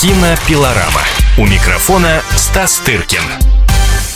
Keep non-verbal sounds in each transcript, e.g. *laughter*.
Кинопилорама. У микрофона Стас Тыркин.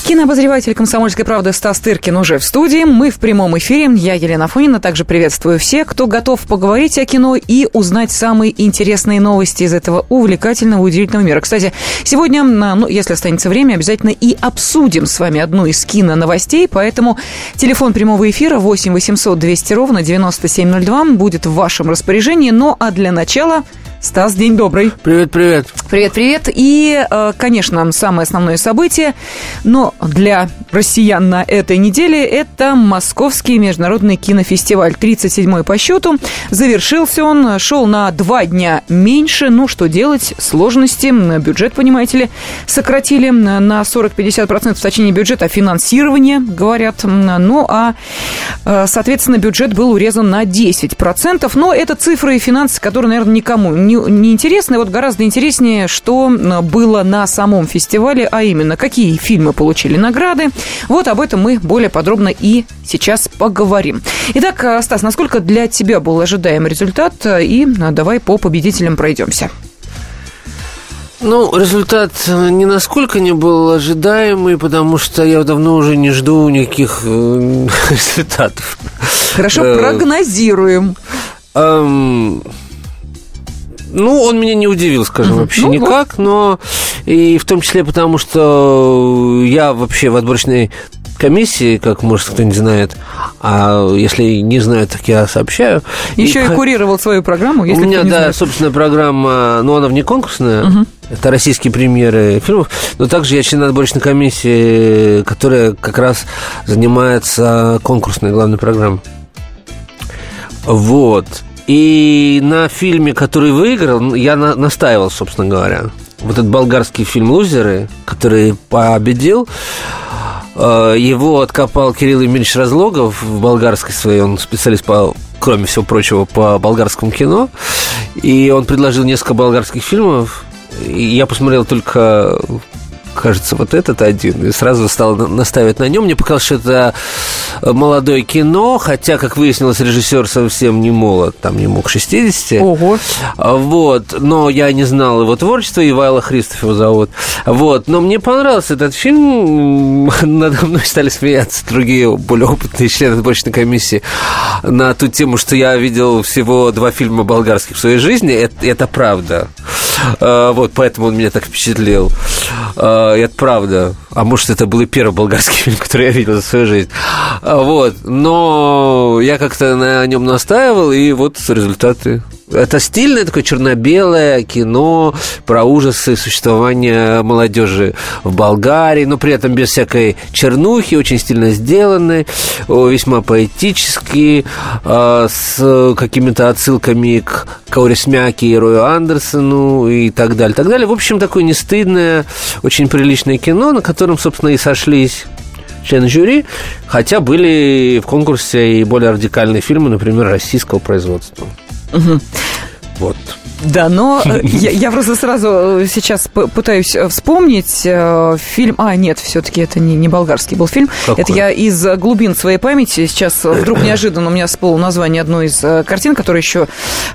Кинообозреватель «Комсомольской правды» Стас Тыркин уже в студии. Мы в прямом эфире. Я Елена Фонина. Также приветствую всех, кто готов поговорить о кино и узнать самые интересные новости из этого увлекательного, удивительного мира. Кстати, сегодня, ну, если останется время, обязательно и обсудим с вами одну из кино-новостей. Поэтому телефон прямого эфира 8 800 200 ровно 9702 будет в вашем распоряжении. Ну, а для начала Стас, день добрый. Привет, привет. Привет, привет. И, э, конечно, самое основное событие, но для россиян на этой неделе это Московский международный кинофестиваль. 37-й по счету. Завершился он, шел на два дня меньше. Ну, что делать? Сложности. Бюджет, понимаете ли, сократили на 40-50%, точнее, бюджет, а финансирование, говорят. Ну, а, э, соответственно, бюджет был урезан на 10%. Но это цифры и финансы, которые, наверное, никому не не, не интересно. Вот гораздо интереснее, что было на самом фестивале, а именно, какие фильмы получили награды. Вот об этом мы более подробно и сейчас поговорим. Итак, э, Стас, насколько для тебя был ожидаемый результат? И э, давай по победителям пройдемся. Ну, результат э, ни насколько не был ожидаемый, потому что я давно уже не жду никаких *laughs* результатов. Хорошо, прогнозируем. Ну, он меня не удивил, скажем, вообще ну, никак, но и в том числе потому, что я вообще в отборочной комиссии, как, может, кто не знает, а если не знают, так я сообщаю. Еще и, и курировал свою программу, если У меня, да, знает. собственно, программа, но она вне конкурсная, угу. это российские премьеры фильмов, но также я член отборочной комиссии, которая как раз занимается конкурсной главной программой. Вот. И на фильме, который выиграл, я на, настаивал, собственно говоря. Вот этот болгарский фильм «Лузеры», который победил, э, его откопал Кирилл Емельевич Разлогов в болгарской своей, он специалист по кроме всего прочего, по болгарскому кино. И он предложил несколько болгарских фильмов. И я посмотрел только кажется, вот этот один, и сразу стал наставить на нем. Мне показалось, что это молодое кино, хотя, как выяснилось, режиссер совсем не молод, там не мог 60. Ого. Вот, но я не знал его творчества, Ивайла Христов его зовут. Вот, но мне понравился этот фильм, *laughs* надо мной стали смеяться другие более опытные члены отборочной комиссии на ту тему, что я видел всего два фильма болгарских в своей жизни, это, это правда. А, вот, поэтому он меня так впечатлил. А, это правда. А может, это был и первый болгарский *laughs* фильм, который я видел за свою жизнь. А, вот. Но я как-то на нем настаивал, и вот результаты это стильное такое черно-белое кино про ужасы существования молодежи в Болгарии, но при этом без всякой чернухи, очень стильно сделанный, весьма поэтический, а, с какими-то отсылками к Каурисмяке и Рою Андерсону и так далее, так далее. В общем, такое не стыдное, очень приличное кино, на котором, собственно, и сошлись члены жюри, хотя были в конкурсе и более радикальные фильмы, например, российского производства. Угу. Вот. Да, но э, *laughs* я, я просто сразу э, сейчас пытаюсь э, вспомнить фильм. А, нет, все-таки это не, не болгарский был фильм. Какой? Это я из глубин своей памяти. Сейчас вдруг *clears throat* неожиданно у меня всплыло название одной из картин, которые еще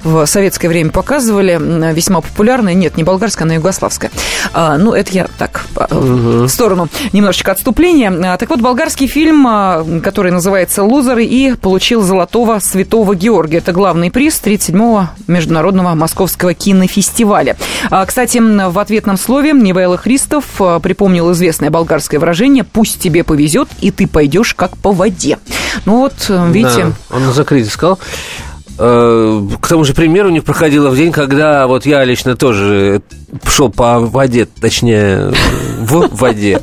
в советское время показывали. Весьма популярная. Нет, не болгарская, она югославская. А, ну, это я так, угу. в сторону немножечко отступления. А, так вот, болгарский фильм, который называется «Лузеры» и получил золотого святого Георгия. Это главный приз 37-го международного московского Московского кинофестиваля. А, кстати, в ответном слове Невайла Христов а, припомнил известное болгарское выражение «пусть тебе повезет, и ты пойдешь как по воде». Ну вот, э, видите... Да, он на закрытии сказал. Э, к тому же пример у них проходило в день, когда вот я лично тоже шел по воде, точнее, в воде,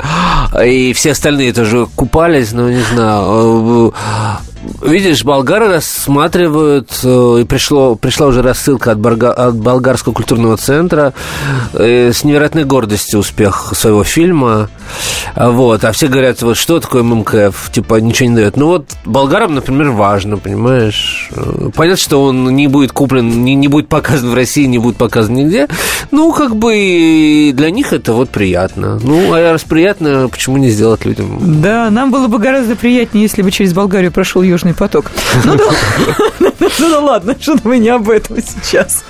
и все остальные тоже купались, но не знаю, Видишь, болгары рассматривают, э, и пришло, пришла уже рассылка от, Барга, от болгарского культурного центра э, с невероятной гордостью успех своего фильма. Вот, а все говорят, вот что такое ММКФ, типа ничего не дает. Ну вот болгарам, например, важно, понимаешь. Э, понятно, что он не будет куплен, не, не будет показан в России, не будет показан нигде. Ну, как бы для них это вот приятно. Ну, а раз приятно, почему не сделать людям? Да, нам было бы гораздо приятнее, если бы через Болгарию прошел Южный поток. Ну да *laughs* ладно, что мы не об этом сейчас.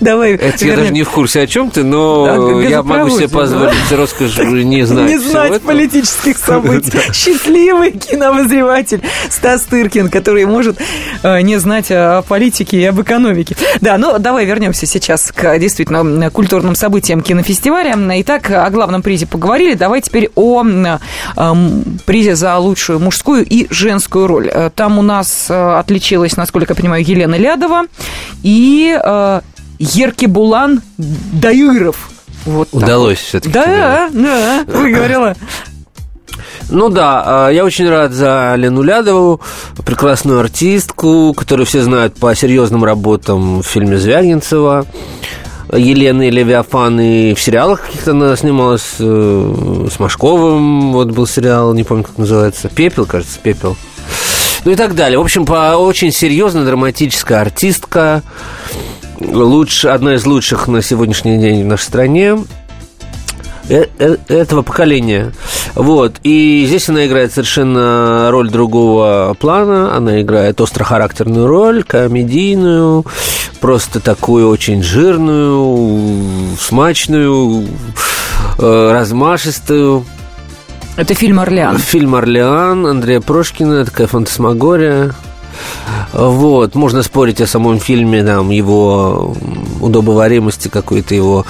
Давай. Это я даже не в курсе, о чем ты, но я могу себе позволить роскошь не знать. Не знать политических событий. *laughs* Счастливый кинообозреватель Стас Тыркин, который может э, не знать о политике и об экономике. Да, ну давай вернемся сейчас к действительно культурным событиям кинофестиваля. Итак, о главном призе поговорили. Давай теперь о призе за лучшую мужскую и женскую роль. Э, там у нас э, отличилась, насколько я понимаю, Елена Лядова и Еркебулан Даиров. Вот Удалось все-таки. Да, да, выговорила. Ну да, а, я очень рад за Лену Лядову, прекрасную артистку, которую все знают по серьезным работам в фильме Звягинцева. Елены Левиафан и в сериалах каких-то она снималась э, с Машковым, вот был сериал, не помню, как называется, «Пепел», кажется, «Пепел». Ну и так далее. В общем, по очень серьезная драматическая артистка, лучше, одна из лучших на сегодняшний день в нашей стране э, э, этого поколения. Вот. И здесь она играет совершенно роль другого плана. Она играет острохарактерную роль, комедийную, просто такую очень жирную, смачную, э, размашистую. Это фильм «Орлеан». Фильм «Орлеан» Андрея Прошкина, такая фантасмагория. Вот, можно спорить о самом фильме, там, его удобоваримости, какой-то его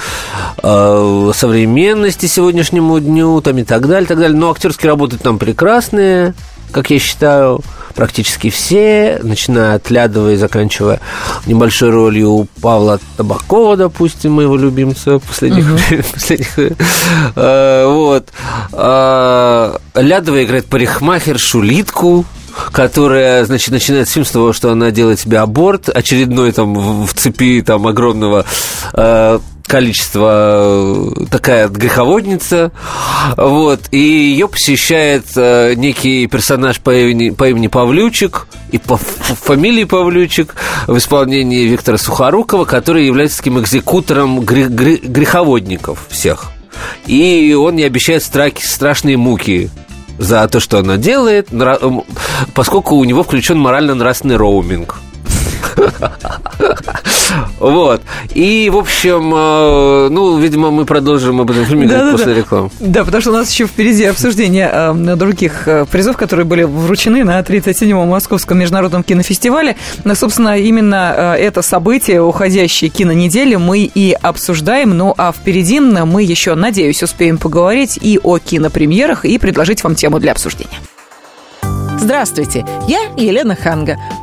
э, современности сегодняшнему дню, там, и так далее, так далее. Но актерские работы там прекрасные, как я считаю, практически все, начиная от Лядова и заканчивая небольшой ролью у Павла Табакова, допустим, моего любимца последних, *laughs* последних э, вот. Э, Лядова играет парикмахер Шулитку, которая, значит, начинает фильм с того, что она делает себе аборт, очередной там в цепи там огромного э, количество э, такая греховодница, вот, и ее посещает э, некий персонаж по имени, по имени Павлючик и по фамилии Павлючик в исполнении Виктора Сухорукова, который является таким экзекутором грех, греховодников всех. И он не обещает страки, страшные муки за то, что она делает, поскольку у него включен морально-нравственный роуминг. Вот. И, в общем, э, ну, видимо, мы продолжим об этом фильме да, после да. рекламы. Да, потому что у нас еще впереди обсуждение э, других э, призов, которые были вручены на 37-м Московском международном кинофестивале. Но, собственно, именно это событие, уходящей кинонедели, мы и обсуждаем. Ну, а впереди мы еще, надеюсь, успеем поговорить и о кинопремьерах, и предложить вам тему для обсуждения. Здравствуйте, я Елена Ханга.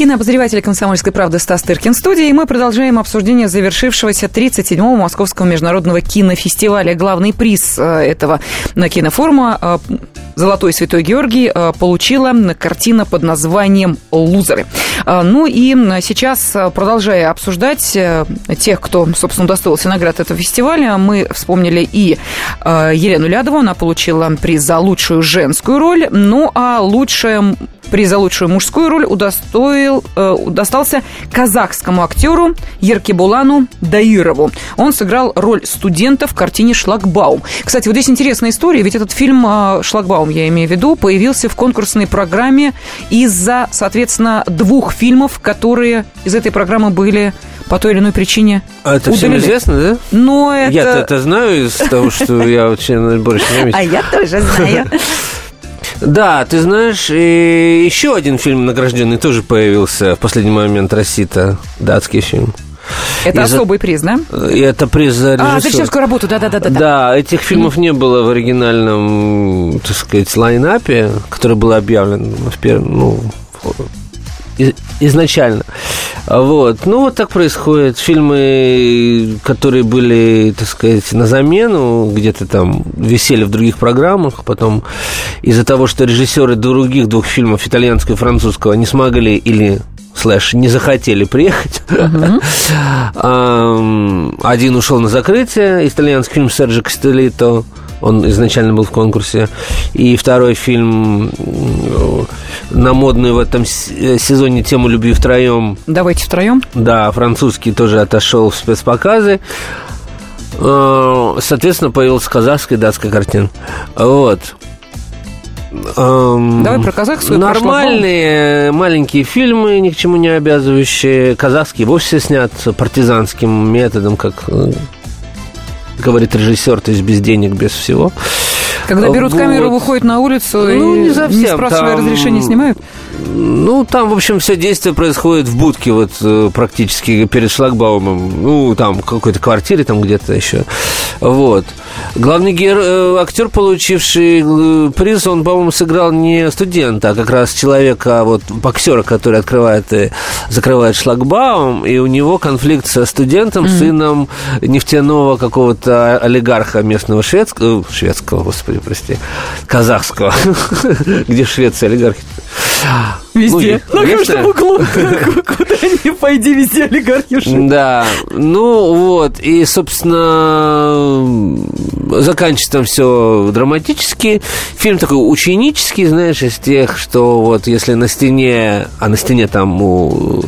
Кинообозреватель «Комсомольской правды» Стас Тыркин в студии, и мы продолжаем обсуждение завершившегося 37-го Московского международного кинофестиваля. Главный приз э, этого кинофорума э, «Золотой Святой Георгий» э, получила картина под названием «Лузеры». Ну и сейчас, продолжая обсуждать тех, кто, собственно, удостоился наград этого фестиваля, мы вспомнили и Елену Лядову, она получила приз за лучшую женскую роль, ну а лучшая Приз за лучшую мужскую роль удостоил, э, достался казахскому актеру Еркебулану Даирову. Он сыграл роль студента в картине «Шлагбаум». Кстати, вот здесь интересная история, ведь этот фильм э, «Шлагбаум», я имею в виду, появился в конкурсной программе из-за, соответственно, двух фильмов, которые из этой программы были по той или иной причине А это удалили. всем известно, да? Но это... Я-то это знаю из того, что я больше не *laughs* А я тоже знаю. *laughs* Да, ты знаешь, и еще один фильм награжденный тоже появился в последний момент Россита, датский фильм. Это из особый приз, да? И это приз за режиссер. А, за режиссерскую работу, да-да-да. Да, этих фильмов не было в оригинальном, так сказать, лайнапе, который был объявлен в первом, ну, изначально. Вот. Ну, вот так происходит. Фильмы, которые были, так сказать, на замену, где-то там висели в других программах, потом из-за того, что режиссеры других двух фильмов, итальянского и французского, не смогли или слэш не захотели приехать. *laughs* Один ушел на закрытие, итальянский фильм Серджио Кастеллитто, он изначально был в конкурсе. И второй фильм на модную в этом сезоне тему любви втроем. Давайте втроем. Да, французский тоже отошел в спецпоказы. Э, соответственно, появилась казахская и датская картина. Вот. Эм, Давай про казахскую. Нормальные маленькие фильмы, ни к чему не обязывающие. Казахские вовсе снят партизанским методом, как э, говорит режиссер, то есть без денег, без всего. Когда берут вот. камеру, выходят на улицу ну, и не, совсем, не спрашивая там... разрешения снимают? Ну, там, в общем, все действие происходит в будке, вот э, практически перед шлагбаумом. Ну, там, какой-то квартире, там где-то еще. Вот. Главный гер... Э, актер, получивший э, приз, он, по-моему, сыграл не студента, а как раз человека, вот, боксера, который открывает и закрывает шлагбаум, и у него конфликт со студентом, mm-hmm. сыном нефтяного какого-то олигарха местного шведского, шведского, господи, прости, казахского. *laughs* Где Швеция олигархи? Везде. Ну, на каждом углу. *laughs* Куда ни пойди, везде олигархи Да. Ну, вот. И, собственно, заканчивается там все драматически. Фильм такой ученический, знаешь, из тех, что вот если на стене, а на стене там у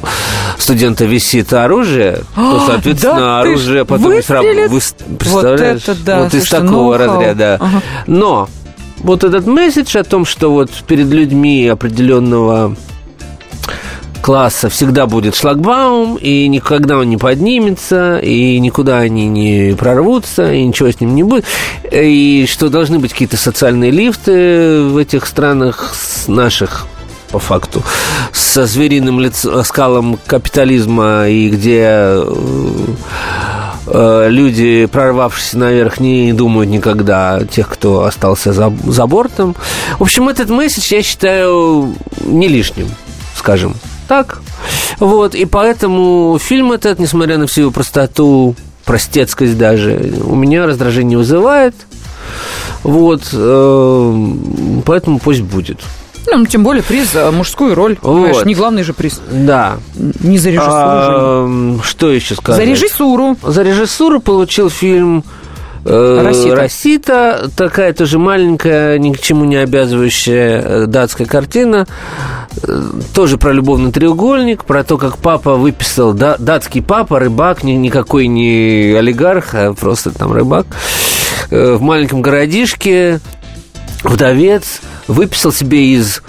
студента висит оружие, то, соответственно, оружие потом сработает. Представляешь? Вот это да. Вот из такого разряда. Но вот этот месседж о том, что вот перед людьми определенного класса всегда будет шлагбаум, и никогда он не поднимется, и никуда они не прорвутся, и ничего с ним не будет, и что должны быть какие-то социальные лифты в этих странах наших по факту, со звериным лицом, скалом капитализма, и где Э, люди, прорвавшиеся наверх, не думают никогда тех, кто остался за, за бортом. В общем, этот месседж я считаю не лишним, скажем так. Вот, и поэтому фильм этот, несмотря на всю его простоту, простецкость даже, у меня раздражение вызывает. Вот, э, поэтому пусть будет. Ну, тем более приз за мужскую роль. Вот. Не главный же приз. Да. Не за режиссуру. А, что еще сказать? За режиссуру. За режиссуру получил фильм э, Росита. Росита, такая тоже маленькая, ни к чему не обязывающая э, датская картина, э, тоже про любовный треугольник, про то, как папа выписал, да, датский папа, рыбак, ни, никакой не олигарх, а просто там рыбак, в маленьком городишке, вдовец, выписал себе из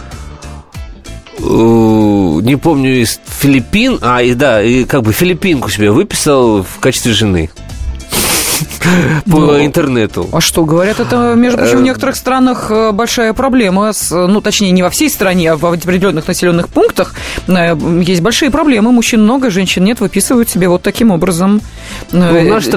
э, не помню, из Филиппин, а, и да, и как бы филиппинку себе выписал в качестве жены по ну, интернету. А что, говорят, это, между прочим, в э, некоторых странах э, большая проблема. Ну, точнее, не во всей стране, а в определенных населенных пунктах э, есть большие проблемы. Мужчин много, женщин нет, выписывают себе вот таким образом ну,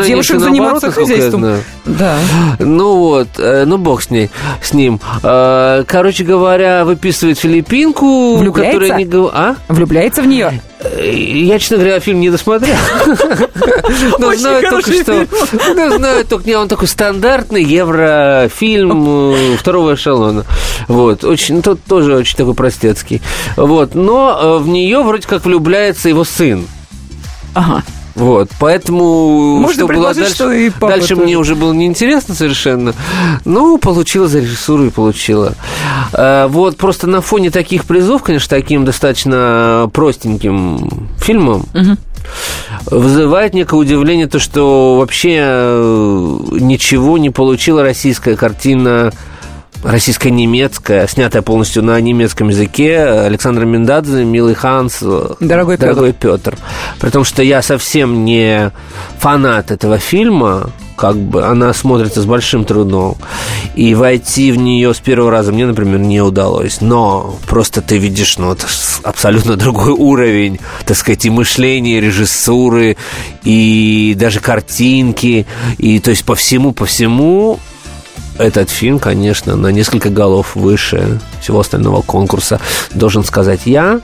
девушек заниматься хозяйством. Да. Ну вот, ну бог с ней, с ним. Короче говоря, выписывает филиппинку, Влюбляется? которая не... А? Влюбляется в нее? Я, честно говоря, фильм не досмотрел. *laughs* Но знаю только, что... Ну, знаю только, он такой стандартный еврофильм э, второго эшелона. Вот. Очень, тот тоже очень такой простецкий. Вот. Но э, в нее вроде как влюбляется его сын. Ага. Вот, поэтому Можно что было дальше, что и дальше тоже. мне уже было неинтересно совершенно. Ну, получила за режиссуру и получила. А, вот, просто на фоне таких призов, конечно, таким достаточно простеньким фильмом, угу. Вызывает некое удивление то, что вообще э, ничего не получила российская картина российско-немецкая, снятая полностью на немецком языке, Александр Миндадзе, Милый Ханс, Дорогой, Дорогой Петр. Петр. При том, что я совсем не фанат этого фильма, как бы она смотрится с большим трудом. И войти в нее с первого раза мне, например, не удалось. Но просто ты видишь, ну, это абсолютно другой уровень, так сказать, и мышления, и режиссуры, и даже картинки. И то есть по всему, по всему этот фильм, конечно, на несколько голов выше всего остального конкурса, должен сказать я.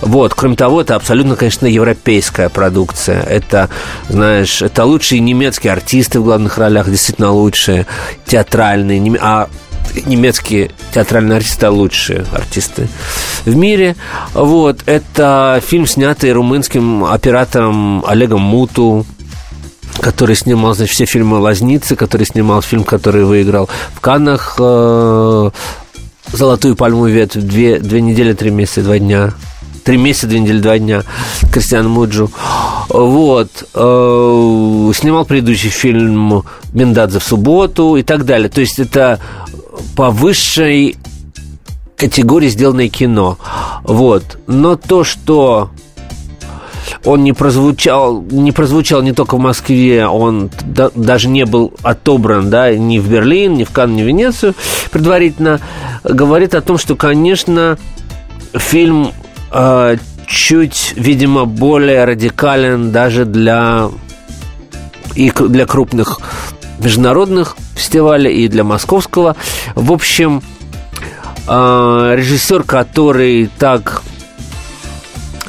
Вот, кроме того, это абсолютно, конечно, европейская продукция. Это, знаешь, это лучшие немецкие артисты в главных ролях, действительно лучшие, театральные. А немецкие театральные артисты лучшие артисты в мире. Вот. Это фильм, снятый румынским оператором Олегом Муту, который снимал, значит, все фильмы «Лазницы», который снимал фильм, который выиграл в Каннах э, «Золотую пальму ветвь» две, две недели, три месяца, два дня три месяца, две недели, два дня Кристиан Муджу. Вот. Э, снимал предыдущий фильм «Мендадзе в субботу» и так далее. То есть это по высшей категории сделанное кино. Вот. Но то, что он не прозвучал, не прозвучал не только в Москве, он да, даже не был отобран, да, ни в Берлин, ни в Канн, ни в Венецию предварительно, говорит о том, что, конечно, фильм э, чуть, видимо, более радикален даже для и для крупных международных фестивалей и для московского. В общем, э, режиссер, который так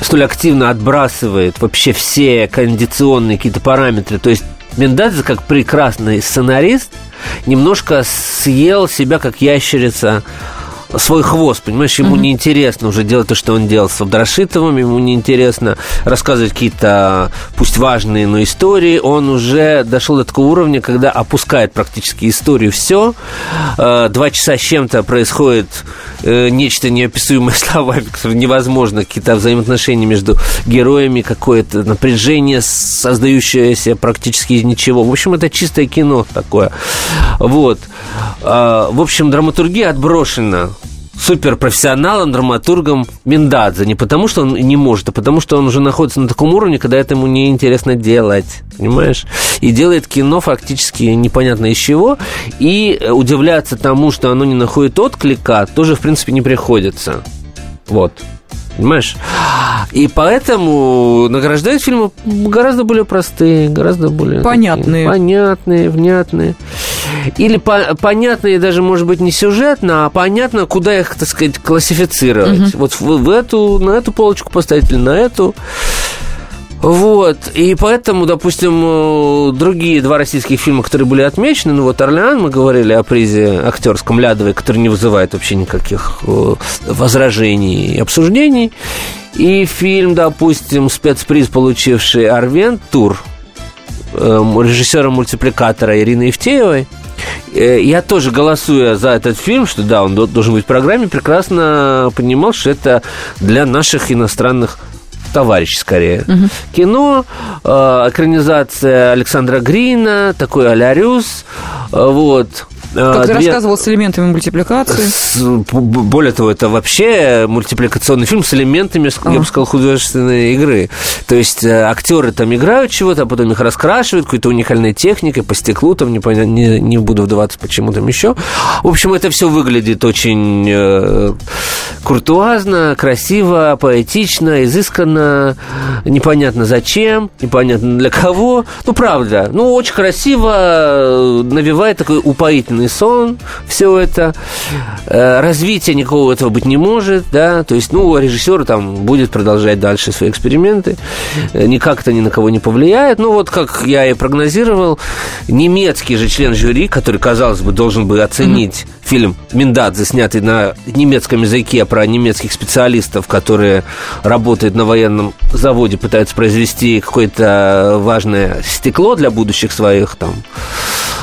столь активно отбрасывает вообще все кондиционные какие-то параметры, то есть Мендадзе, как прекрасный сценарист, немножко съел себя как ящерица свой хвост, понимаешь, ему mm-hmm. неинтересно уже делать то, что он делал с Абдрашитовым, ему неинтересно рассказывать какие-то, пусть важные, но истории, он уже дошел до такого уровня, когда опускает практически историю все, э, два часа с чем-то происходит э, нечто неописуемое *laughs* словами, невозможно, какие-то взаимоотношения между героями, какое-то напряжение, создающееся практически из ничего. В общем, это чистое кино такое. Вот. А, в общем, драматургия отброшена суперпрофессионалом, драматургом Миндадзе. Не потому, что он не может, а потому, что он уже находится на таком уровне, когда это ему неинтересно делать. Понимаешь? И делает кино фактически непонятно из чего. И удивляться тому, что оно не находит отклика, тоже, в принципе, не приходится. Вот. Понимаешь? И поэтому награждают фильмы гораздо более простые, гораздо более... Понятные. Такие, понятные, внятные. Или по понятные даже, может быть, не сюжетно, а понятно, куда их, так сказать, классифицировать. Угу. Вот в, в эту, на эту полочку поставить или на эту. Вот, и поэтому, допустим, э, другие два российских фильма, которые были отмечены, ну вот «Орлеан», мы говорили о призе актерском Лядовой, который не вызывает вообще никаких э, возражений и обсуждений, и фильм, допустим, спецприз, получивший «Арвен», «Тур», э, режиссера мультипликатора Ирины Евтеевой, я тоже голосуя за этот фильм, что да, он должен быть в программе, прекрасно понимал, что это для наших иностранных товарищ скорее. Угу. Кино, э, экранизация Александра Грина, такой Алярюс, э, вот. Как ты две... рассказывал, с элементами мультипликации. С, более того, это вообще мультипликационный фильм с элементами, я бы сказал, художественной игры. То есть э, актеры там играют чего-то, а потом их раскрашивают какой-то уникальной техникой по стеклу, там не, не, не буду вдаваться, почему там еще. В общем, это все выглядит очень э, куртуазно, красиво, поэтично, изысканно, непонятно зачем, непонятно для кого. Ну, правда, ну, очень красиво, э, навевает такой упоительный полный сон, все это. Э, развития никакого этого быть не может, да, то есть, ну, режиссер там будет продолжать дальше свои эксперименты, э, никак это ни на кого не повлияет. Ну, вот как я и прогнозировал, немецкий же член жюри, который, казалось бы, должен бы оценить mm-hmm. фильм Миндадзе, снятый на немецком языке про немецких специалистов, которые работают на военном заводе, пытаются произвести какое-то важное стекло для будущих своих там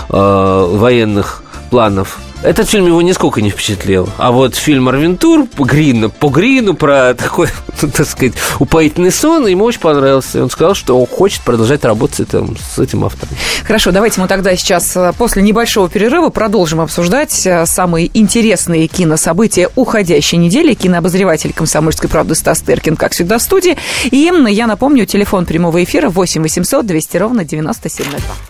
э, военных планов. Этот фильм его нисколько не впечатлил. А вот фильм «Арвентур» по Грину, по Грину про такой, *laughs* ну, так сказать, упоительный сон, ему очень понравился. И он сказал, что он хочет продолжать работать с этим, с этим автором. Хорошо, давайте мы тогда сейчас э, после небольшого перерыва продолжим обсуждать э, самые интересные кинособытия уходящей недели. Кинообозреватель «Комсомольской правды» Стас Теркин, как всегда, в студии. И я напомню, телефон прямого эфира 8 800 200 ровно 9702.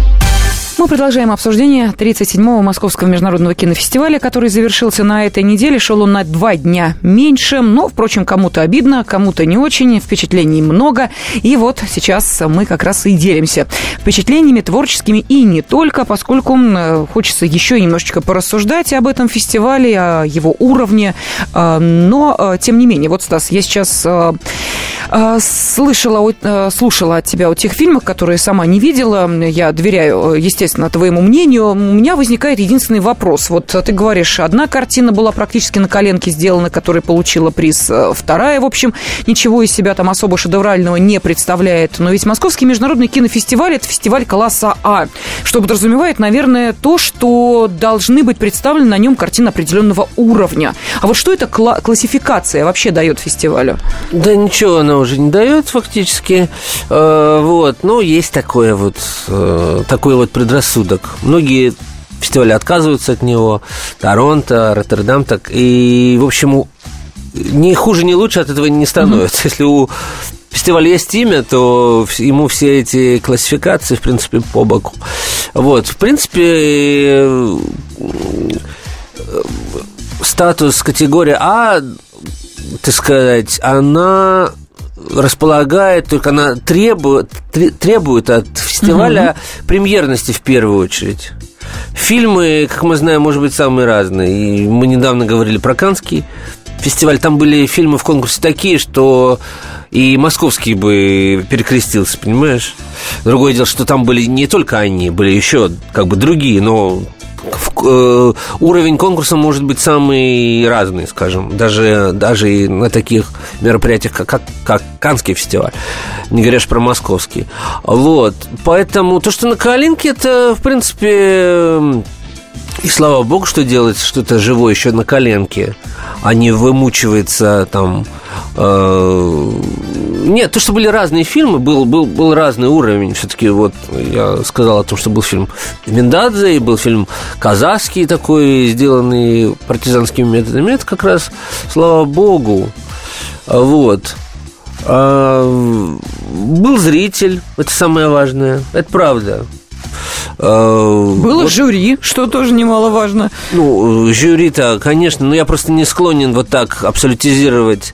Мы продолжаем обсуждение 37-го Московского международного кинофестиваля, который завершился на этой неделе. Шел он на два дня меньше, но, впрочем, кому-то обидно, кому-то не очень, впечатлений много. И вот сейчас мы как раз и делимся впечатлениями творческими и не только, поскольку хочется еще немножечко порассуждать об этом фестивале, о его уровне. А, но, а, тем не менее, вот, Стас, я сейчас слышала, слушала от тебя о тех фильмах, которые сама не видела. Я доверяю, естественно, естественно, твоему мнению. У меня возникает единственный вопрос. Вот ты говоришь, одна картина была практически на коленке сделана, которая получила приз, э, вторая, в общем, ничего из себя там особо шедеврального не представляет. Но ведь Московский международный кинофестиваль – это фестиваль класса А, что подразумевает, наверное, то, что должны быть представлены на нем картины определенного уровня. А вот что эта кла- классификация вообще дает фестивалю? Да ничего она уже не дает фактически. Э, вот, ну, есть такое вот, э, такой вот предрассудок предрассудок. Многие фестивали отказываются от него. Торонто, Роттердам так. И, в общем, ни хуже, ни лучше от этого не становится. Mm-hmm. Если у фестиваля есть имя, то ему все эти классификации, в принципе, по боку. Вот, в принципе, статус категории А, так сказать, она располагает, только она требует, требует от фестиваля угу. премьерности в первую очередь. Фильмы, как мы знаем, может быть самые разные. И мы недавно говорили про Канский фестиваль. Там были фильмы в конкурсе такие, что и московский бы перекрестился, понимаешь? Другое дело, что там были не только они, были еще как бы другие, но уровень конкурса может быть самый разный, скажем, даже, даже и на таких мероприятиях, как, как, как Канский фестиваль, не говоришь про московский. Вот, поэтому то, что на Калинке, это, в принципе, и слава богу, что делается что-то живое еще на коленке, а не вымучивается там Э, нет, то, что были разные фильмы, был, был, был разный уровень. Все-таки вот я сказал о том, что был фильм Миндадзе, и был фильм казахский такой, сделанный партизанскими методами. Это как раз, слава богу, вот. А, был зритель, это самое важное, это правда. Э, Было вот, жюри, что тоже немаловажно. Ну, жюри-то, конечно, но я просто не склонен вот так абсолютизировать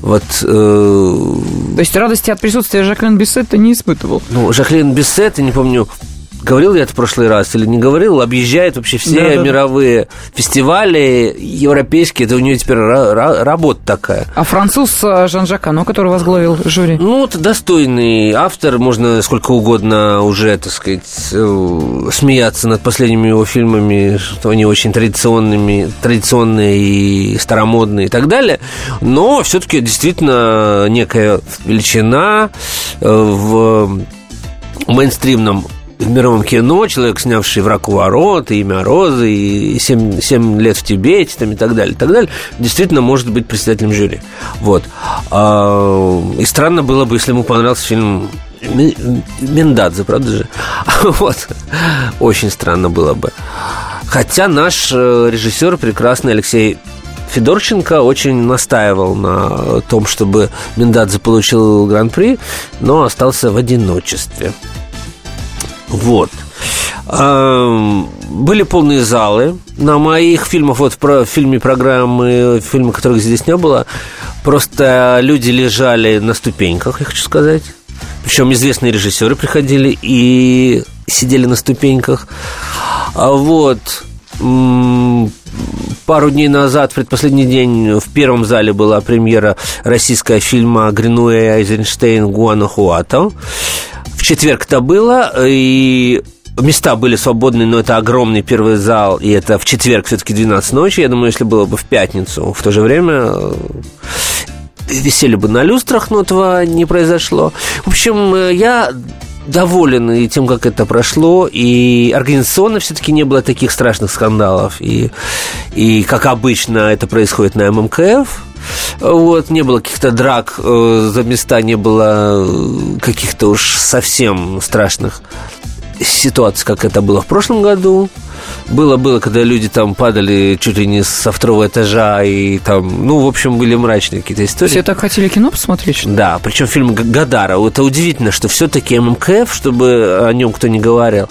вот... Э... То есть радости от присутствия Жаклин Бессетта не испытывал? Ну, Жаклин Бессетта, не помню, Говорил я это в прошлый раз или не говорил? Объезжает вообще все да, мировые да. фестивали европейские. Это у нее теперь работа такая. А француз э, Жан-Жак Ано, который возглавил жюри? Ну, это достойный автор. Можно сколько угодно уже, так сказать, э, смеяться над последними его фильмами, что они очень традиционными, традиционные и старомодные и так далее. Но все-таки действительно некая величина э, в мейнстримном в мировом кино, человек, снявший «Враг у ворот», и «Имя Розы», и «Семь, «Семь лет в Тибете», там, и так далее, и так далее, действительно может быть председателем жюри. Вот. А, и странно было бы, если ему понравился фильм Мендадзе, правда же? *laughs* Вот. Очень странно было бы. Хотя наш э, режиссер прекрасный Алексей Федорченко очень настаивал на том, чтобы Мендадзе получил гран-при, но остался в одиночестве. Вот. Были полные залы. На моих фильмах, вот в фильме программы, фильмы, которых здесь не было, просто люди лежали на ступеньках, я хочу сказать. Причем известные режиссеры приходили и сидели на ступеньках. А вот пару дней назад, предпоследний день, в первом зале была премьера российского фильма Гринуэ Айзенштейн Гуанахуато четверг это было, и места были свободны, но это огромный первый зал, и это в четверг все-таки 12 ночи. Я думаю, если было бы в пятницу, в то же время э, висели бы на люстрах, но этого не произошло. В общем, э, я доволен и тем, как это прошло, и организационно все-таки не было таких страшных скандалов, и, и как обычно это происходит на ММКФ, вот, не было каких-то драк э, за места, не было э, каких-то уж совсем страшных ситуаций, как это было в прошлом году. было, было, когда люди там падали чуть ли не со второго этажа и там, ну, в общем, были мрачные какие-то истории. Все так хотели кино посмотреть? Что? Да, причем фильм Гадара. Это удивительно, что все-таки ММКФ, чтобы о нем кто не говорил,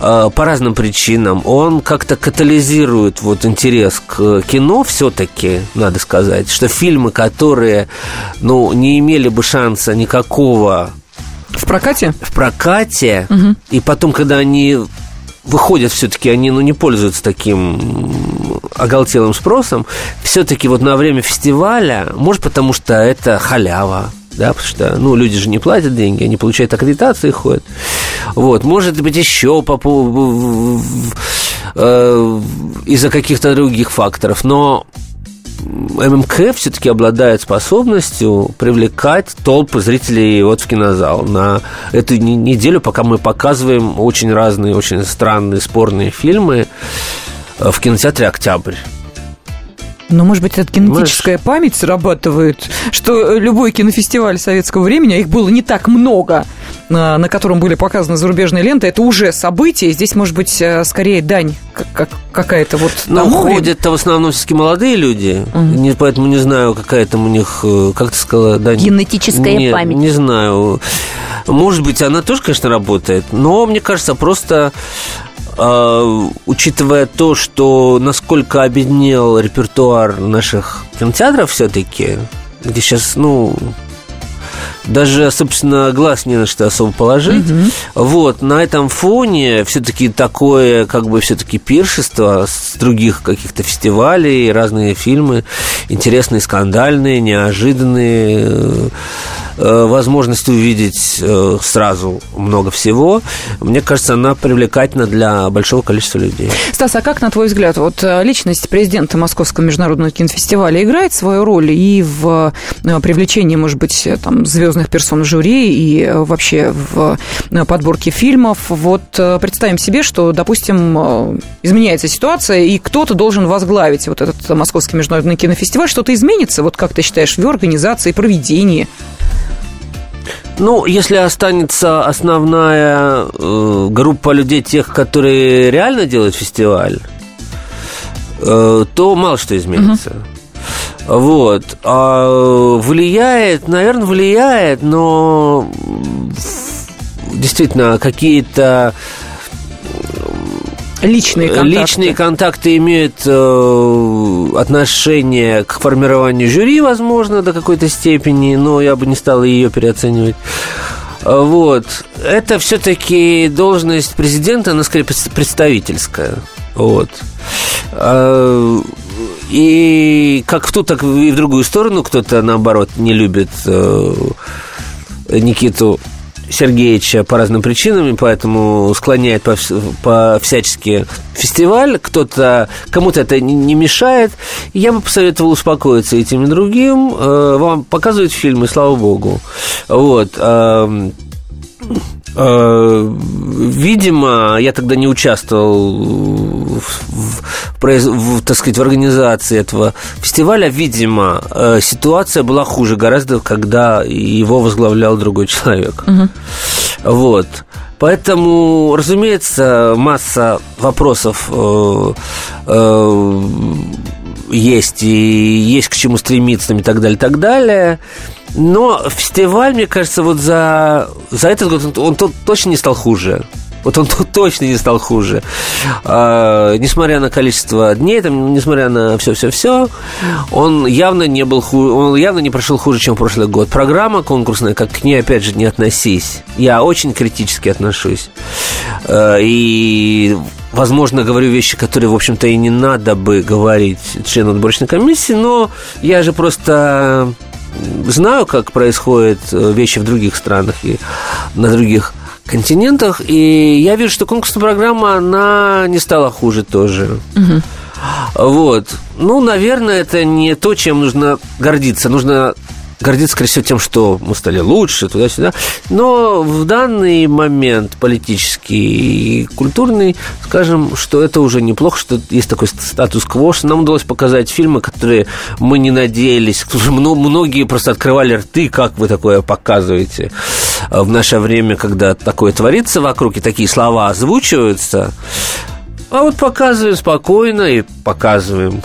по разным причинам, он как-то катализирует вот интерес к кино все-таки, надо сказать, что фильмы, которые, ну, не имели бы шанса никакого в прокате? В прокате. Угу. И потом, когда они выходят все-таки, они ну, не пользуются таким оголтелым спросом, все-таки вот на время фестиваля, может, потому что это халява, да, потому что, ну, люди же не платят деньги, они получают аккредитации ходят. Вот, может быть, еще по поводу э, из-за каких-то других факторов, но ММК все-таки обладает способностью привлекать толпы зрителей вот в кинозал. На эту неделю, пока мы показываем очень разные, очень странные, спорные фильмы э, в кинотеатре «Октябрь». Но, может быть, это генетическая Знаешь... память срабатывает, что любой кинофестиваль советского времени, а их было не так много, на котором были показаны зарубежные ленты, это уже событие. Здесь, может быть, э, скорее дань как, какая-то вот... Ну, ходят-то в основном все-таки молодые люди, угу. не, поэтому не знаю, какая там у них, э, как ты сказала, дань... Генетическая Нет, память. не знаю. Может быть, она тоже, конечно, работает, но, мне кажется, просто э, учитывая то, что насколько обеднел репертуар наших кинотеатров все-таки, где сейчас, ну, даже, собственно, глаз не на что особо положить. Угу. Вот, на этом фоне все-таки такое, как бы, все-таки пиршество с других каких-то фестивалей, разные фильмы, интересные, скандальные, неожиданные, Э, возможность увидеть э, сразу много всего, мне кажется, она привлекательна для большого количества людей. Стас, а как, на твой взгляд, вот э, личность президента Московского международного кинофестиваля играет свою роль и в привлечении, может быть, там, звездных персон жюри и вообще в подборке фильмов? Вот представим себе, что, допустим, изменяется ситуация, и кто-то должен возглавить вот этот Московский международный кинофестиваль. Что-то изменится, вот как ты считаешь, в организации, проведении? Ну, если останется основная э, группа людей, тех, которые реально делают фестиваль, э, то мало что изменится. Угу. Вот. А влияет, наверное, влияет, но действительно какие-то Личные контакты. Личные контакты имеют э, отношение к формированию жюри, возможно, до какой-то степени, но я бы не стал ее переоценивать. Вот. Это все-таки должность президента, она скорее представительская. Вот. А, и как в ту, так и в другую сторону кто-то, наоборот, не любит э, Никиту Сергеевича по разным причинам, и поэтому склоняет по, по всячески фестиваль. Кто-то, кому-то это не мешает. Я бы посоветовал успокоиться и тем, и другим. Э, вам показывают фильмы, слава богу. Вот. Э, видимо, я тогда не участвовал в, в, в, так сказать, в организации этого фестиваля. Видимо, э, ситуация была хуже гораздо, когда его возглавлял другой человек. Угу. Вот. Поэтому, разумеется, масса вопросов э, э, есть, и есть к чему стремиться, и так далее, и так далее. Но фестиваль, мне кажется, вот за, за этот год он, он точно не стал хуже. Вот он тут точно не стал хуже. А, несмотря на количество дней, там, несмотря на все-все-все, он явно не был хуже, он явно не прошел хуже, чем прошлый год. Программа конкурсная, как к ней, опять же, не относись. Я очень критически отношусь. А, и возможно, говорю вещи, которые, в общем-то, и не надо бы говорить члену отборочной комиссии, но я же просто знаю, как происходят э, вещи в других странах и на других континентах, и я вижу, что конкурсная программа, она не стала хуже тоже. Угу. Вот. Ну, наверное, это не то, чем нужно гордиться. Нужно гордиться, скорее всего, тем, что мы стали лучше, туда-сюда. Но в данный момент политический и культурный, скажем, что это уже неплохо, что есть такой статус-кво, что нам удалось показать фильмы, которые мы не надеялись, многие просто открывали рты, как вы такое показываете в наше время, когда такое творится вокруг, и такие слова озвучиваются, А вот показываем спокойно и показываем.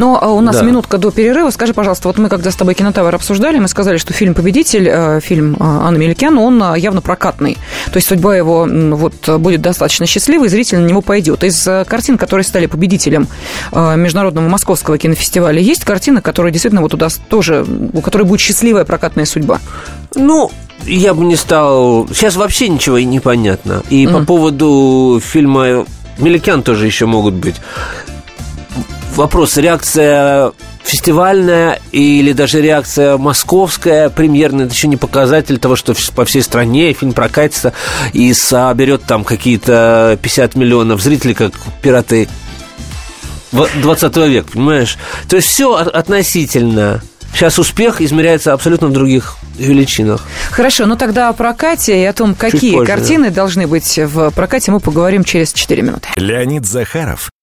Но а, у нас Да. минутка до перерыва. Скажи, пожалуйста, вот мы когда с тобой «Кинотавр» обсуждали, мы сказали, что фильм «Победитель», э, фильм э, Анны Меликян, он э, явно прокатный. То есть судьба его вот э, будет достаточно счастливой, зритель на него пойдет. Из э, картин, которые стали победителем э, Международного Московского кинофестиваля, есть картины, которые действительно вот удаст тоже, у которой будет счастливая прокатная судьба? Ну, я бы не стал... Сейчас вообще ничего и не понятно. И по Мгм. поводу фильма «Меликян» тоже еще могут быть. Вопрос, реакция фестивальная или даже реакция московская, премьерная, это еще не показатель того, что по всей стране фильм прокатится и соберет там какие-то 50 миллионов зрителей, как «Пираты 20 века», понимаешь? То есть все относительно. Сейчас успех измеряется абсолютно в других величинах. Хорошо, ну тогда о прокате и о том, какие позже, картины должны быть в прокате, мы поговорим через 4 минуты. Леонид Захаров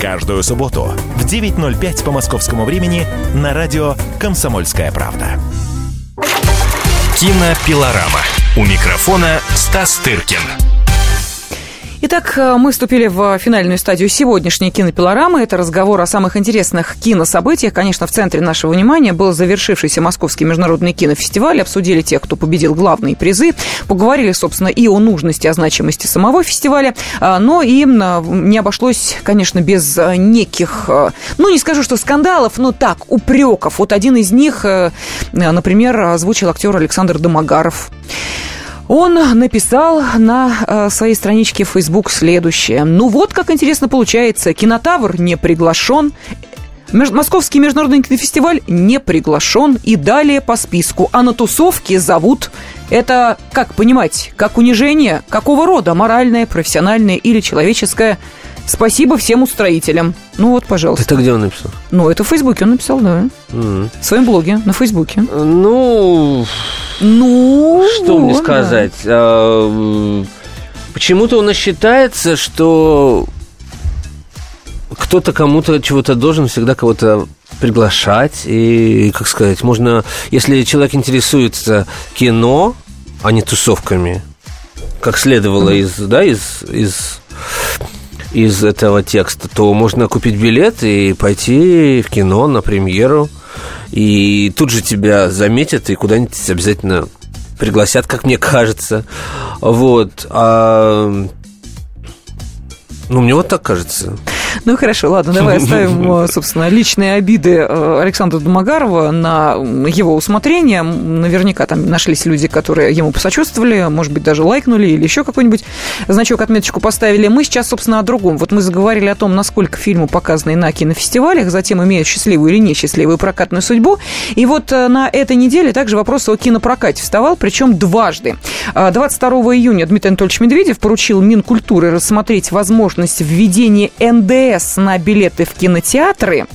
Каждую субботу в 9.05 по московскому времени на радио «Комсомольская правда». Кинопилорама. У микрофона Стас Тыркин. Итак, э, мы вступили в финальную стадию сегодняшней кинопилорамы. Это разговор о самых интересных кинособытиях. Конечно, в центре нашего внимания был завершившийся Московский международный кинофестиваль. Обсудили тех, кто победил главные призы. Поговорили, собственно, и о нужности, о значимости самого фестиваля. А, Но и не обошлось, конечно, без э, неких, э, ну, не скажу, что скандалов, но так, упреков. Вот один из них, например, озвучил актер Александр Домогаров. Он написал на э, своей страничке Facebook следующее. Ну вот как интересно получается. Кинотавр не приглашен. Московский международный кинофестиваль не приглашен. И далее по списку. А на тусовке зовут... Это, как понимать, как унижение? Какого рода? Моральное, профессиональное или человеческое? Спасибо всем устроителям. Ну вот, пожалуйста. Это где он написал? Ну, это в Фейсбуке он написал, да. М. В своем блоге на Фейсбуке. Ну, Ну, что мне вот, да. сказать? А, м, Почему-то у нас считается, что кто-то кому-то чего-то должен всегда кого-то приглашать. И, как сказать, можно, если человек интересуется кино, а не тусовками, как следовало из, да, из, из, из этого текста, то можно купить билет и пойти в кино на премьеру. И тут же тебя заметят и куда-нибудь обязательно пригласят, как мне кажется. Вот. А, ну, мне вот так кажется. Ну хорошо, ладно, давай *laughs* оставим, э, собственно, личные обиды э, Александра Домогарова на его усмотрение. Наверняка там нашлись люди, которые ему посочувствовали, может быть, даже лайкнули или еще какой-нибудь значок, отметочку поставили. Мы сейчас, собственно, о другом. Вот мы заговорили о том, насколько фильмы, показанные на кинофестивалях, затем имеют счастливую или несчастливую прокатную судьбу. И вот э, на этой неделе также вопрос о кинопрокате вставал, причем дважды. А, 22 июня Дмитрий Анатольевич Медведев поручил Минкультуры рассмотреть возможность введения НДС на билеты в кинотеатры.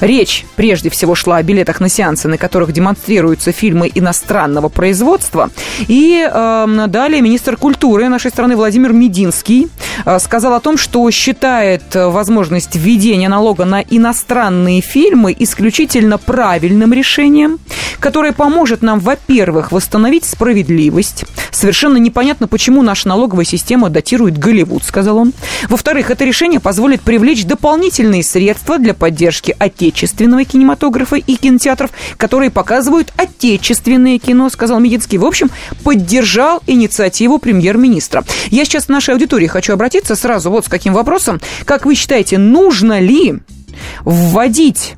Речь прежде всего шла о билетах на сеансы, на которых демонстрируются фильмы иностранного производства. И э, далее министр культуры нашей страны Владимир Мединский э, сказал о том, что считает э, возможность введения налога на иностранные фильмы исключительно правильным решением, которое поможет нам, во-первых, восстановить справедливость. Совершенно непонятно, почему наша налоговая система датирует Голливуд, сказал он. Во-вторых, это решение позволит привлечь дополнительные средства для поддержки отечественного кинематографа и кинотеатров, которые показывают отечественное кино, сказал Мединский. В общем, поддержал инициативу премьер-министра. Я сейчас к нашей аудитории хочу обратиться сразу вот с каким вопросом. Как вы считаете, нужно ли вводить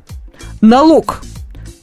налог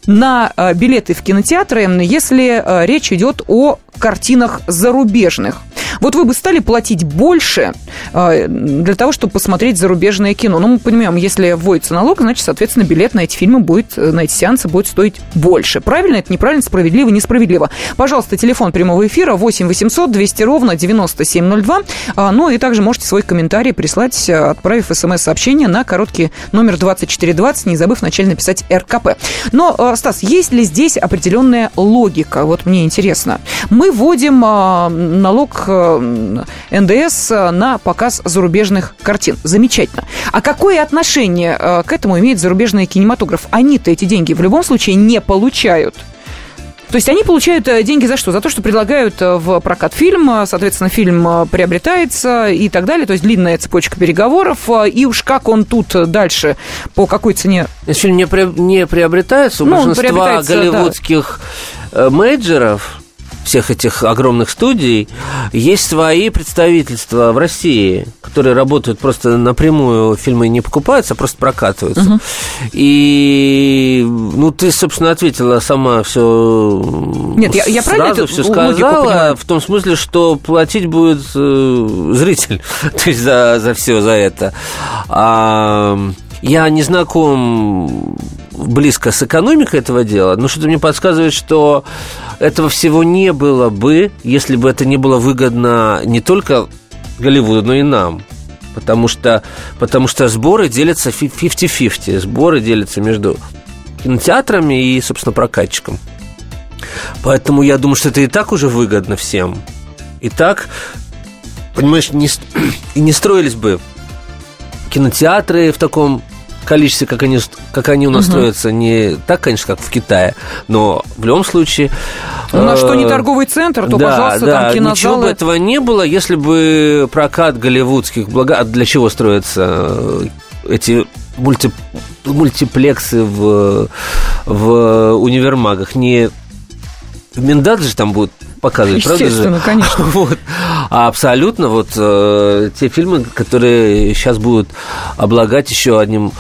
на э, билеты в кинотеатры, если э, речь идет о картинах зарубежных. Вот вы бы стали платить больше э, для того, чтобы посмотреть зарубежное кино. Ну, мы понимаем, если вводится налог, значит, соответственно, билет на эти фильмы будет, на эти сеансы будет стоить больше. Правильно это, неправильно, справедливо, несправедливо. Пожалуйста, телефон прямого эфира 8 800 200 ровно 9702. А, ну и также можете свой комментарий прислать, отправив смс-сообщение на короткий номер 2420, не забыв вначале написать РКП. Но, Стас, есть ли здесь определенная логика? Вот мне интересно. Мы вводим налог э, НДС на показ зарубежных картин. Замечательно. А какое отношение э, к этому имеет зарубежный кинематограф? Они-то эти деньги в любом случае не получают. То есть они получают э, деньги за что? За то, что предлагают в прокат фильм, соответственно, фильм приобретается и так далее. То есть длинная цепочка переговоров. И уж как он тут дальше, по какой цене... Если фильм не, при... не приобретается, у ну, большинства голливудских да. мейджеров всех этих огромных студий, есть свои представительства в России, которые работают просто напрямую, фильмы не покупаются, а просто прокатываются. Угу. И, ну, ты, собственно, ответила сама все. Нет, я, я правильно сразу все сказала, в том смысле, что платить будет э, зритель, *laughs* то есть за, за все за это. А, я не знаком близко с экономикой этого дела, но что-то мне подсказывает, что этого всего не было бы, если бы это не было выгодно не только Голливуду, но и нам. Потому что, потому что сборы делятся 50-50. Сборы делятся между кинотеатрами и, собственно, прокатчиком. Поэтому я думаю, что это и так уже выгодно всем. И так, понимаешь, не, *clears throat* и не строились бы кинотеатры в таком количестве, как они, как они у нас угу. строятся, не так, конечно, как в Китае, но в любом случае... Ну, на что не э, торговый центр, то, да, пожалуйста, да, там кинозалы... ничего бы этого не было, если бы прокат голливудских блага... Для чего строятся э, эти мульти... мультиплексы в, в универмагах? Не Миндат же там будет показывать, правда же? Естественно, конечно. *laughs* Вот. А абсолютно вот э, те фильмы, которые сейчас будут облагать еще одним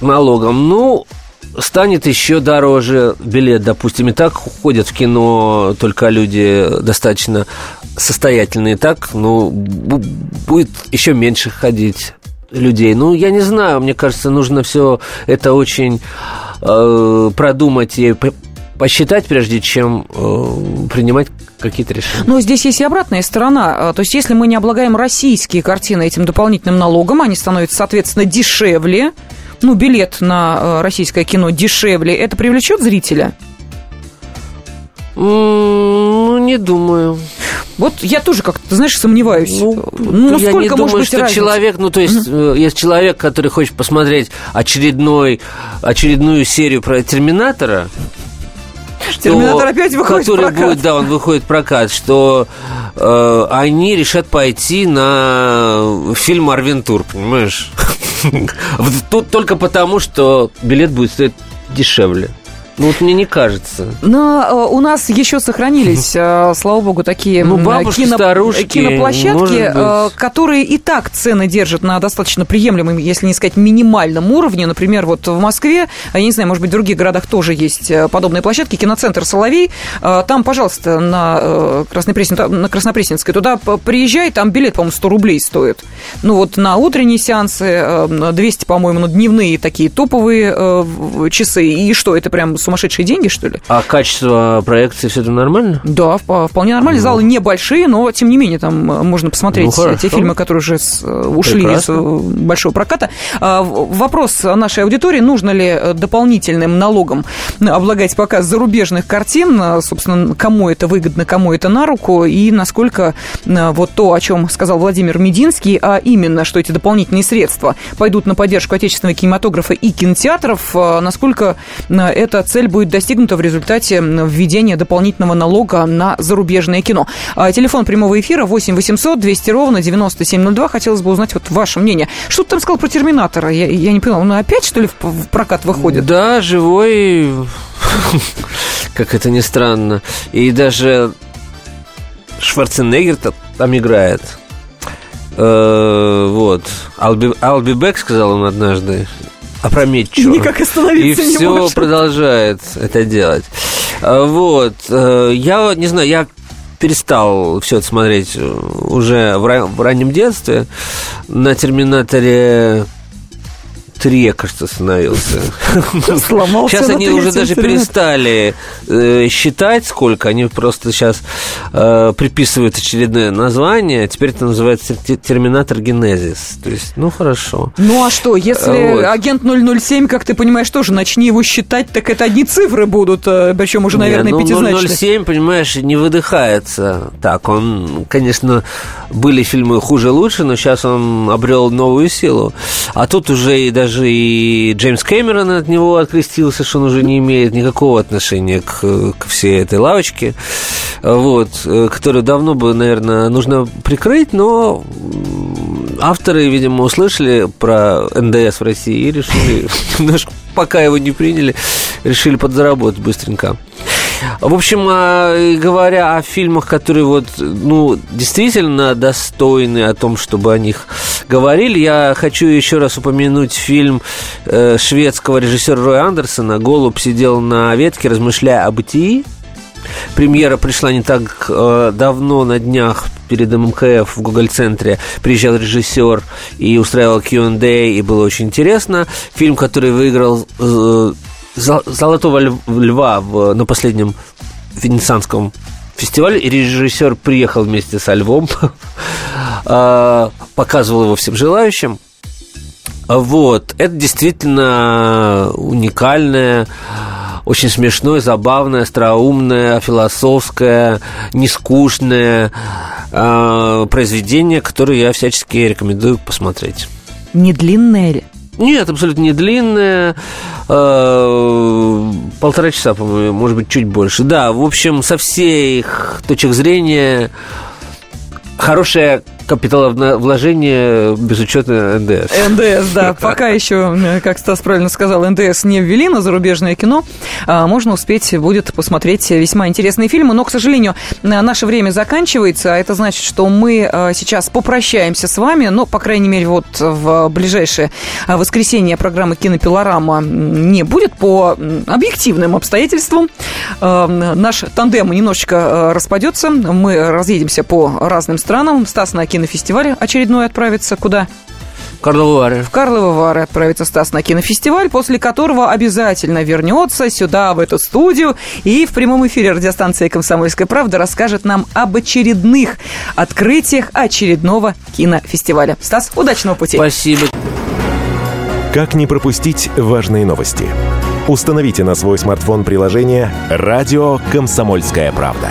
налогом. Ну, станет еще дороже билет, допустим, и так ходят в кино только люди достаточно состоятельные, так, ну, будет еще меньше ходить людей. Ну, я не знаю, мне кажется, нужно все это очень э, продумать и посчитать, прежде чем э, принимать какие-то решения. Но здесь есть и обратная сторона. Э, то есть, если мы не облагаем российские картины этим дополнительным налогом, они становятся, соответственно, дешевле. Ну, билет на э, российское кино дешевле. Это привлечет зрителя? Ну, не думаю. Вот я тоже как-то, знаешь, сомневаюсь. Ну, ну я не думаю, что разница? человек, ну, то есть, угу. есть человек, который хочет посмотреть очередной, очередную серию про Терминатора, Терминатор опять выходит который в прокат. будет, да, он выходит в прокат, что э, они решат пойти на фильм Арвентур, понимаешь? *laughs* Тут только потому, что билет будет стоить дешевле. Ну, вот мне не кажется. Но э, у нас еще сохранились, *laughs* э, слава богу, такие ну, бабушки, кино, старушки, киноплощадки, э, которые и так цены держат на достаточно приемлемом, если не сказать минимальном уровне. Например, вот в Москве, я не знаю, может быть, в других городах тоже есть подобные площадки. Киноцентр «Соловей». Там, пожалуйста, на, Краснопреснен, на Краснопресненской туда приезжай, там билет, по-моему, 100 рублей стоит. Ну, вот на утренние сеансы 200, по-моему, на дневные такие топовые часы. И что, это прям сумасшедшие деньги, что ли. А качество проекции все это нормально? Да, вполне нормально. Ну. Залы небольшие, но тем не менее там э, можно посмотреть ну, те фильмы, которые уже э, ушли Прекрасно. из э, большого проката. А, вопрос нашей аудитории, нужно ли дополнительным налогом облагать показ зарубежных картин, собственно, кому это выгодно, кому это на руку, и насколько вот то, о чем сказал Владимир Мединский, а именно, что эти дополнительные средства пойдут на поддержку отечественного кинематографа и кинотеатров, насколько это цель будет достигнута в результате введения дополнительного налога на зарубежное кино. А, телефон прямого эфира 8 800 200 ровно 9702. Хотелось бы узнать вот ваше мнение. Что ты там сказал про Терминатора? Я, я не понял, он опять, что ли, в, прокат выходит? Да, живой, как это ни странно. И даже Шварценеггер там играет. Э, вот. I'll be back, сказал он однажды опрометчиво. Никак остановиться И не все может. продолжает это делать. А, вот. Э, я не знаю, я перестал все это смотреть уже в раннем детстве. На «Терминаторе» три, я, кажется, остановился. *laughs* Сломался Сейчас они уже даже перестали э, считать, сколько. Они просто сейчас э, приписывают очередное название. Теперь это называется Терминатор Генезис. То есть, ну, хорошо. Ну, а что, если вот. агент 007, как ты понимаешь, тоже начни его считать, так это одни цифры будут, э, причем уже, наверное, не, ну, пятизначные. 007, понимаешь, не выдыхается. Так, он, конечно, были фильмы хуже-лучше, но сейчас он обрел новую силу. А тут уже и даже даже и Джеймс Кэмерон от него открестился, что он уже не имеет никакого отношения к, к всей этой лавочке, вот, которую давно бы, наверное, нужно прикрыть, но авторы, видимо, услышали про НДС в России и решили *laughs* немножко, пока его не приняли, решили подзаработать быстренько. В общем, а, говоря о фильмах, которые вот, ну, действительно достойны о том, чтобы о них говорили, я хочу еще раз упомянуть фильм э, шведского режиссера Роя Андерсона «Голубь сидел на ветке, размышляя о бытии». Премьера пришла не так э, давно, на днях, перед МКФ в Google-центре приезжал режиссер и устраивал Q&A, и было очень интересно. Фильм, который выиграл э, Золотого льва в, на последнем венецианском фестивале, и режиссер приехал вместе со львом, *laughs* а, показывал его всем желающим. Вот, это действительно уникальное, очень смешное, забавное, остроумное, философское, нескучное э, произведение, которое я всячески рекомендую посмотреть. Не длинное ли? Нет, абсолютно не длинная. Э, полтора часа, по-моему, может быть, чуть больше. Да, в общем, со всех точек зрения хорошая капиталовложение без учета НДС. НДС, да. *laughs* Пока еще, как Стас правильно сказал, НДС не ввели на зарубежное кино. А, можно успеть будет посмотреть весьма интересные фильмы. Но, к сожалению, наше время заканчивается. А это значит, что мы а, сейчас попрощаемся с вами. Но, по крайней мере, вот в ближайшее воскресенье программы «Кинопилорама» не будет по объективным обстоятельствам. Наш тандем немножечко распадется. Мы разъедемся по разным странам. Стас на кино кинофестиваль очередной отправится куда? Карловы Вары. В Карловы Вары отправится Стас на кинофестиваль, после которого обязательно вернется сюда, в эту студию, и в прямом эфире радиостанции «Комсомольская правда» расскажет нам об очередных открытиях очередного кинофестиваля. Стас, удачного пути. Спасибо. Как не пропустить важные новости? Установите на свой смартфон приложение «Радио Комсомольская правда».